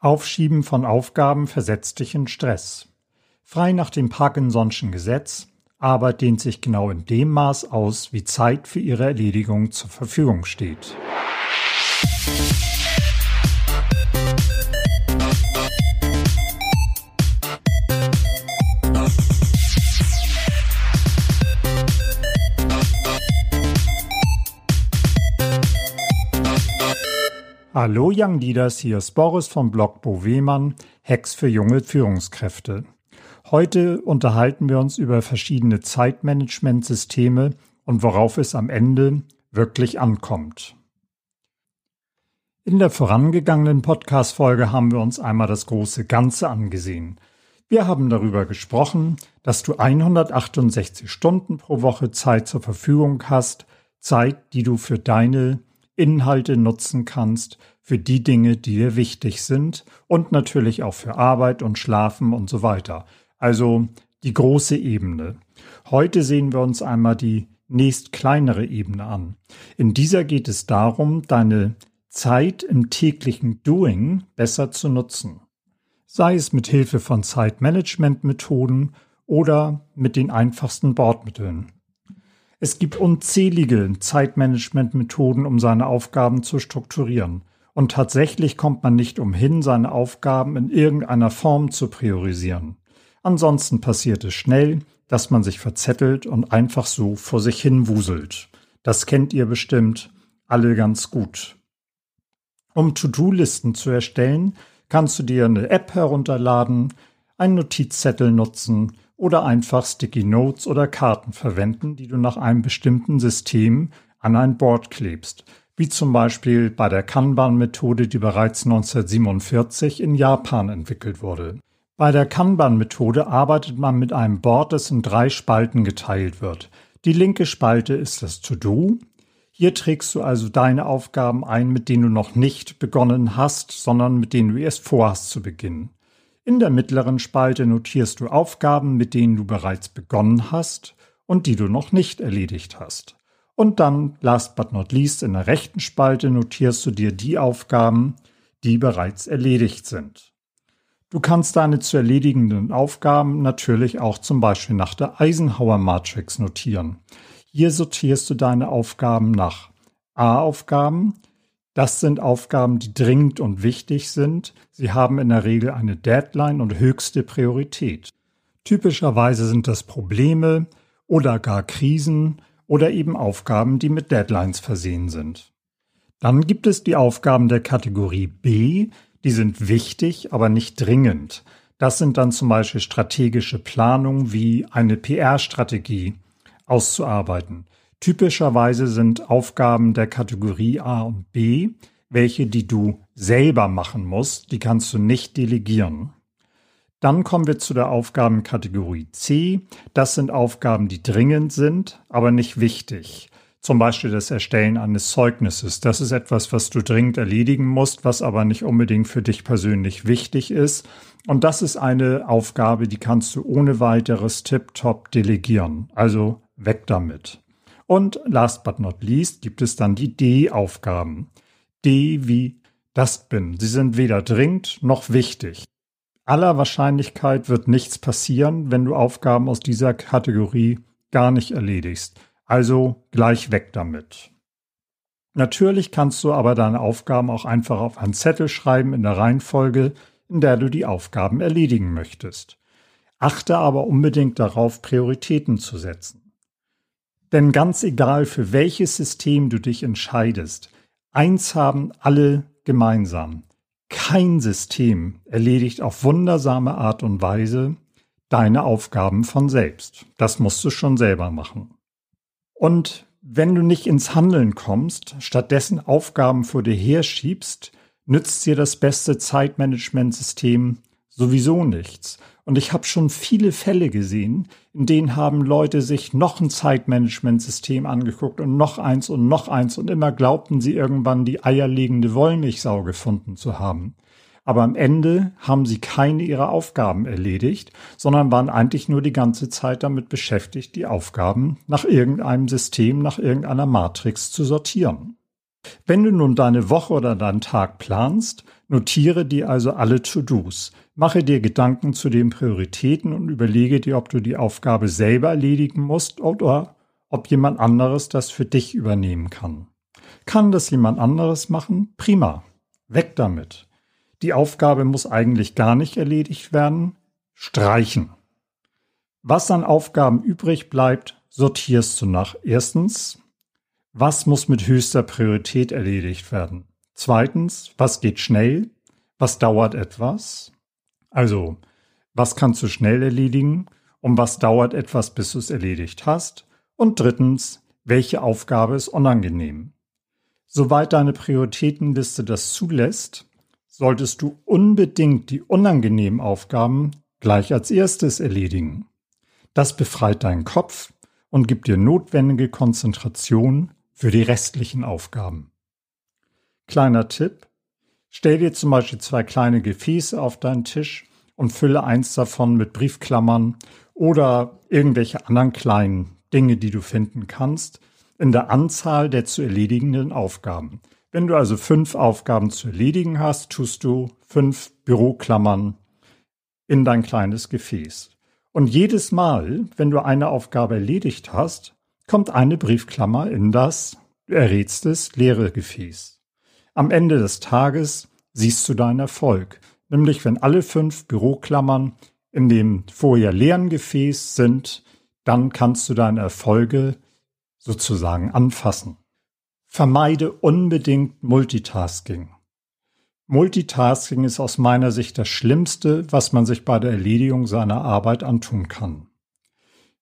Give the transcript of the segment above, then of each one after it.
Aufschieben von Aufgaben versetzt dich in Stress. Frei nach dem Parkinson'schen Gesetz, Arbeit dehnt sich genau in dem Maß aus, wie Zeit für ihre Erledigung zur Verfügung steht. Hallo Young Leaders, hier ist Boris vom Blog Bo Wehmann, Hacks für junge Führungskräfte. Heute unterhalten wir uns über verschiedene Zeitmanagementsysteme und worauf es am Ende wirklich ankommt. In der vorangegangenen Podcast-Folge haben wir uns einmal das große Ganze angesehen. Wir haben darüber gesprochen, dass du 168 Stunden pro Woche Zeit zur Verfügung hast, Zeit, die du für deine Inhalte nutzen kannst für die Dinge, die dir wichtig sind und natürlich auch für Arbeit und Schlafen und so weiter. Also die große Ebene. Heute sehen wir uns einmal die nächst kleinere Ebene an. In dieser geht es darum, deine Zeit im täglichen Doing besser zu nutzen. Sei es mit Hilfe von Zeitmanagement-Methoden oder mit den einfachsten Bordmitteln. Es gibt unzählige Zeitmanagement-Methoden, um seine Aufgaben zu strukturieren. Und tatsächlich kommt man nicht umhin, seine Aufgaben in irgendeiner Form zu priorisieren. Ansonsten passiert es schnell, dass man sich verzettelt und einfach so vor sich hin wuselt. Das kennt ihr bestimmt alle ganz gut. Um To-Do-Listen zu erstellen, kannst du dir eine App herunterladen, einen Notizzettel nutzen oder einfach Sticky Notes oder Karten verwenden, die du nach einem bestimmten System an ein Board klebst, wie zum Beispiel bei der Kanban-Methode, die bereits 1947 in Japan entwickelt wurde. Bei der Kanban-Methode arbeitet man mit einem Board, das in drei Spalten geteilt wird. Die linke Spalte ist das To-Do. Hier trägst du also deine Aufgaben ein, mit denen du noch nicht begonnen hast, sondern mit denen du erst vorhast zu beginnen. In der mittleren Spalte notierst du Aufgaben, mit denen du bereits begonnen hast und die du noch nicht erledigt hast. Und dann, last but not least, in der rechten Spalte notierst du dir die Aufgaben, die bereits erledigt sind. Du kannst deine zu erledigenden Aufgaben natürlich auch zum Beispiel nach der Eisenhower Matrix notieren. Hier sortierst du deine Aufgaben nach A-Aufgaben, das sind Aufgaben, die dringend und wichtig sind. Sie haben in der Regel eine Deadline und höchste Priorität. Typischerweise sind das Probleme oder gar Krisen oder eben Aufgaben, die mit Deadlines versehen sind. Dann gibt es die Aufgaben der Kategorie B, die sind wichtig, aber nicht dringend. Das sind dann zum Beispiel strategische Planung wie eine PR-Strategie auszuarbeiten. Typischerweise sind Aufgaben der Kategorie A und B, welche die du selber machen musst, die kannst du nicht delegieren. Dann kommen wir zu der Aufgabenkategorie C. Das sind Aufgaben, die dringend sind, aber nicht wichtig. Zum Beispiel das Erstellen eines Zeugnisses. Das ist etwas, was du dringend erledigen musst, was aber nicht unbedingt für dich persönlich wichtig ist. Und das ist eine Aufgabe, die kannst du ohne weiteres tiptop delegieren. Also weg damit. Und last but not least gibt es dann die D-Aufgaben. D wie das bin. Sie sind weder dringend noch wichtig. Aller Wahrscheinlichkeit wird nichts passieren, wenn du Aufgaben aus dieser Kategorie gar nicht erledigst. Also gleich weg damit. Natürlich kannst du aber deine Aufgaben auch einfach auf einen Zettel schreiben in der Reihenfolge, in der du die Aufgaben erledigen möchtest. Achte aber unbedingt darauf, Prioritäten zu setzen. Denn ganz egal, für welches System du dich entscheidest, eins haben alle gemeinsam. Kein System erledigt auf wundersame Art und Weise deine Aufgaben von selbst. Das musst du schon selber machen. Und wenn du nicht ins Handeln kommst, stattdessen Aufgaben vor dir herschiebst, nützt dir das beste Zeitmanagementsystem sowieso nichts. Und ich habe schon viele Fälle gesehen, in denen haben Leute sich noch ein Zeitmanagementsystem angeguckt und noch eins und noch eins und immer glaubten sie irgendwann die eierlegende Wollmilchsau gefunden zu haben. Aber am Ende haben sie keine ihrer Aufgaben erledigt, sondern waren eigentlich nur die ganze Zeit damit beschäftigt, die Aufgaben nach irgendeinem System, nach irgendeiner Matrix zu sortieren. Wenn du nun deine Woche oder deinen Tag planst, notiere dir also alle To-Dos. Mache dir Gedanken zu den Prioritäten und überlege dir, ob du die Aufgabe selber erledigen musst oder ob jemand anderes das für dich übernehmen kann. Kann das jemand anderes machen? Prima. Weg damit. Die Aufgabe muss eigentlich gar nicht erledigt werden. Streichen. Was an Aufgaben übrig bleibt, sortierst du nach. Erstens, was muss mit höchster Priorität erledigt werden? Zweitens, was geht schnell? Was dauert etwas? Also, was kannst du schnell erledigen? Und was dauert etwas, bis du es erledigt hast? Und drittens, welche Aufgabe ist unangenehm? Soweit deine Prioritätenliste das zulässt, solltest du unbedingt die unangenehmen Aufgaben gleich als erstes erledigen. Das befreit deinen Kopf und gibt dir notwendige Konzentration für die restlichen Aufgaben. Kleiner Tipp. Stell dir zum Beispiel zwei kleine Gefäße auf deinen Tisch und fülle eins davon mit Briefklammern oder irgendwelche anderen kleinen Dinge, die du finden kannst, in der Anzahl der zu erledigenden Aufgaben. Wenn du also fünf Aufgaben zu erledigen hast, tust du fünf Büroklammern in dein kleines Gefäß. Und jedes Mal, wenn du eine Aufgabe erledigt hast, kommt eine Briefklammer in das, du errätst es, leere Gefäß. Am Ende des Tages siehst du deinen Erfolg, nämlich wenn alle fünf Büroklammern in dem vorher leeren Gefäß sind, dann kannst du deine Erfolge sozusagen anfassen. Vermeide unbedingt Multitasking. Multitasking ist aus meiner Sicht das Schlimmste, was man sich bei der Erledigung seiner Arbeit antun kann.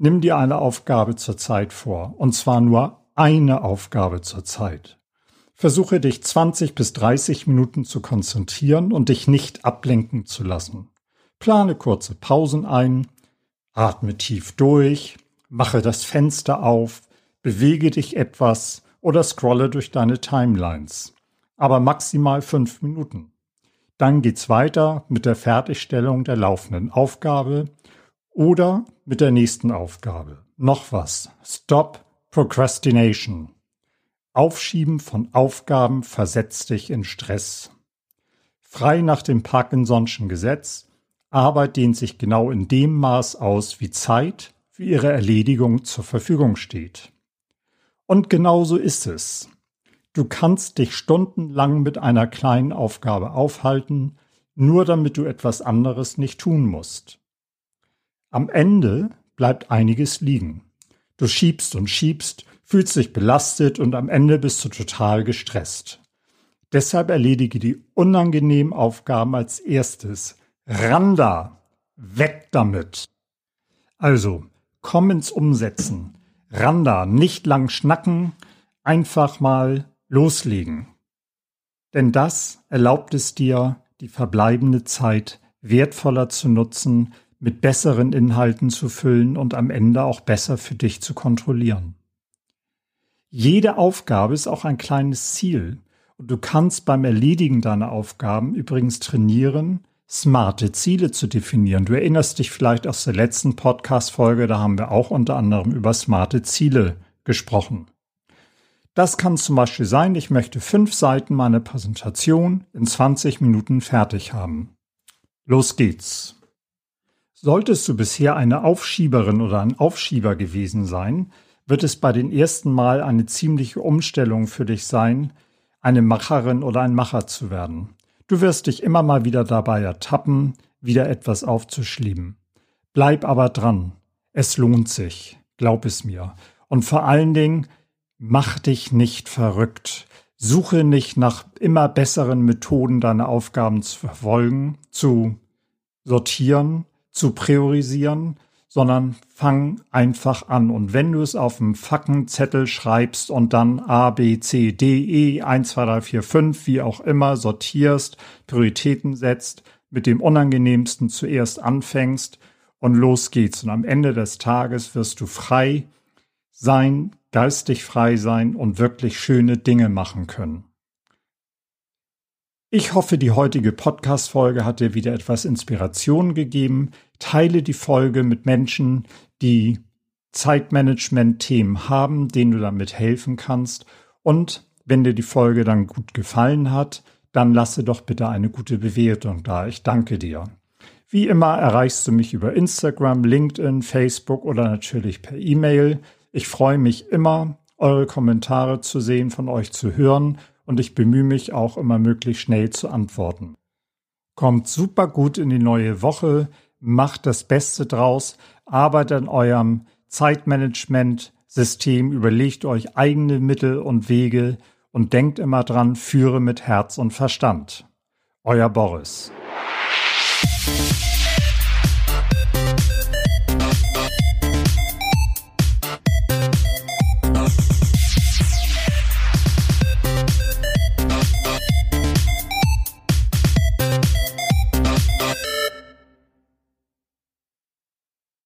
Nimm dir eine Aufgabe zur Zeit vor, und zwar nur eine Aufgabe zur Zeit. Versuche dich 20 bis 30 Minuten zu konzentrieren und dich nicht ablenken zu lassen. Plane kurze Pausen ein, atme tief durch, mache das Fenster auf, bewege dich etwas oder scrolle durch deine Timelines. Aber maximal fünf Minuten. Dann geht's weiter mit der Fertigstellung der laufenden Aufgabe oder mit der nächsten Aufgabe. Noch was. Stop Procrastination. Aufschieben von Aufgaben versetzt dich in Stress. Frei nach dem Parkinson'schen Gesetz, Arbeit dehnt sich genau in dem Maß aus, wie Zeit für ihre Erledigung zur Verfügung steht. Und genauso ist es. Du kannst dich stundenlang mit einer kleinen Aufgabe aufhalten, nur damit du etwas anderes nicht tun musst. Am Ende bleibt einiges liegen. Du schiebst und schiebst, fühlst dich belastet und am Ende bist du total gestresst. Deshalb erledige die unangenehmen Aufgaben als erstes. Randa! Weg damit! Also, komm ins Umsetzen. Randa, nicht lang schnacken, einfach mal loslegen. Denn das erlaubt es dir, die verbleibende Zeit wertvoller zu nutzen, mit besseren Inhalten zu füllen und am Ende auch besser für dich zu kontrollieren. Jede Aufgabe ist auch ein kleines Ziel und du kannst beim Erledigen deiner Aufgaben übrigens trainieren, smarte Ziele zu definieren. Du erinnerst dich vielleicht aus der letzten Podcast-Folge, da haben wir auch unter anderem über smarte Ziele gesprochen. Das kann zum Beispiel sein, ich möchte fünf Seiten meiner Präsentation in 20 Minuten fertig haben. Los geht's. Solltest du bisher eine Aufschieberin oder ein Aufschieber gewesen sein, wird es bei den ersten Mal eine ziemliche Umstellung für dich sein, eine Macherin oder ein Macher zu werden. Du wirst dich immer mal wieder dabei ertappen, wieder etwas aufzuschieben. Bleib aber dran. Es lohnt sich. Glaub es mir. Und vor allen Dingen, mach dich nicht verrückt. Suche nicht nach immer besseren Methoden, deine Aufgaben zu verfolgen, zu sortieren, zu priorisieren, sondern fang einfach an. Und wenn du es auf einem Fackenzettel schreibst und dann A, B, C, D, E, 1, 2, 3, 4, 5, wie auch immer, sortierst, Prioritäten setzt, mit dem Unangenehmsten zuerst anfängst und los geht's. Und am Ende des Tages wirst du frei sein, geistig frei sein und wirklich schöne Dinge machen können. Ich hoffe, die heutige Podcast-Folge hat dir wieder etwas Inspiration gegeben. Teile die Folge mit Menschen, die Zeitmanagement-Themen haben, denen du damit helfen kannst. Und Wenn dir die Folge dann gut gefallen hat, dann lasse doch bitte eine gute Bewertung da. Ich danke dir. Wie immer erreichst du mich über Instagram, LinkedIn, Facebook oder natürlich per E-Mail. Ich freue mich immer, eure Kommentare zu sehen, von euch zu hören und ich bemühe mich auch immer möglichst schnell zu antworten. Kommt super gut in die neue Woche, macht das Beste draus, arbeitet an eurem Zeitmanagement-System, überlegt euch eigene Mittel und Wege und denkt immer dran, führe mit Herz und Verstand. Euer Boris.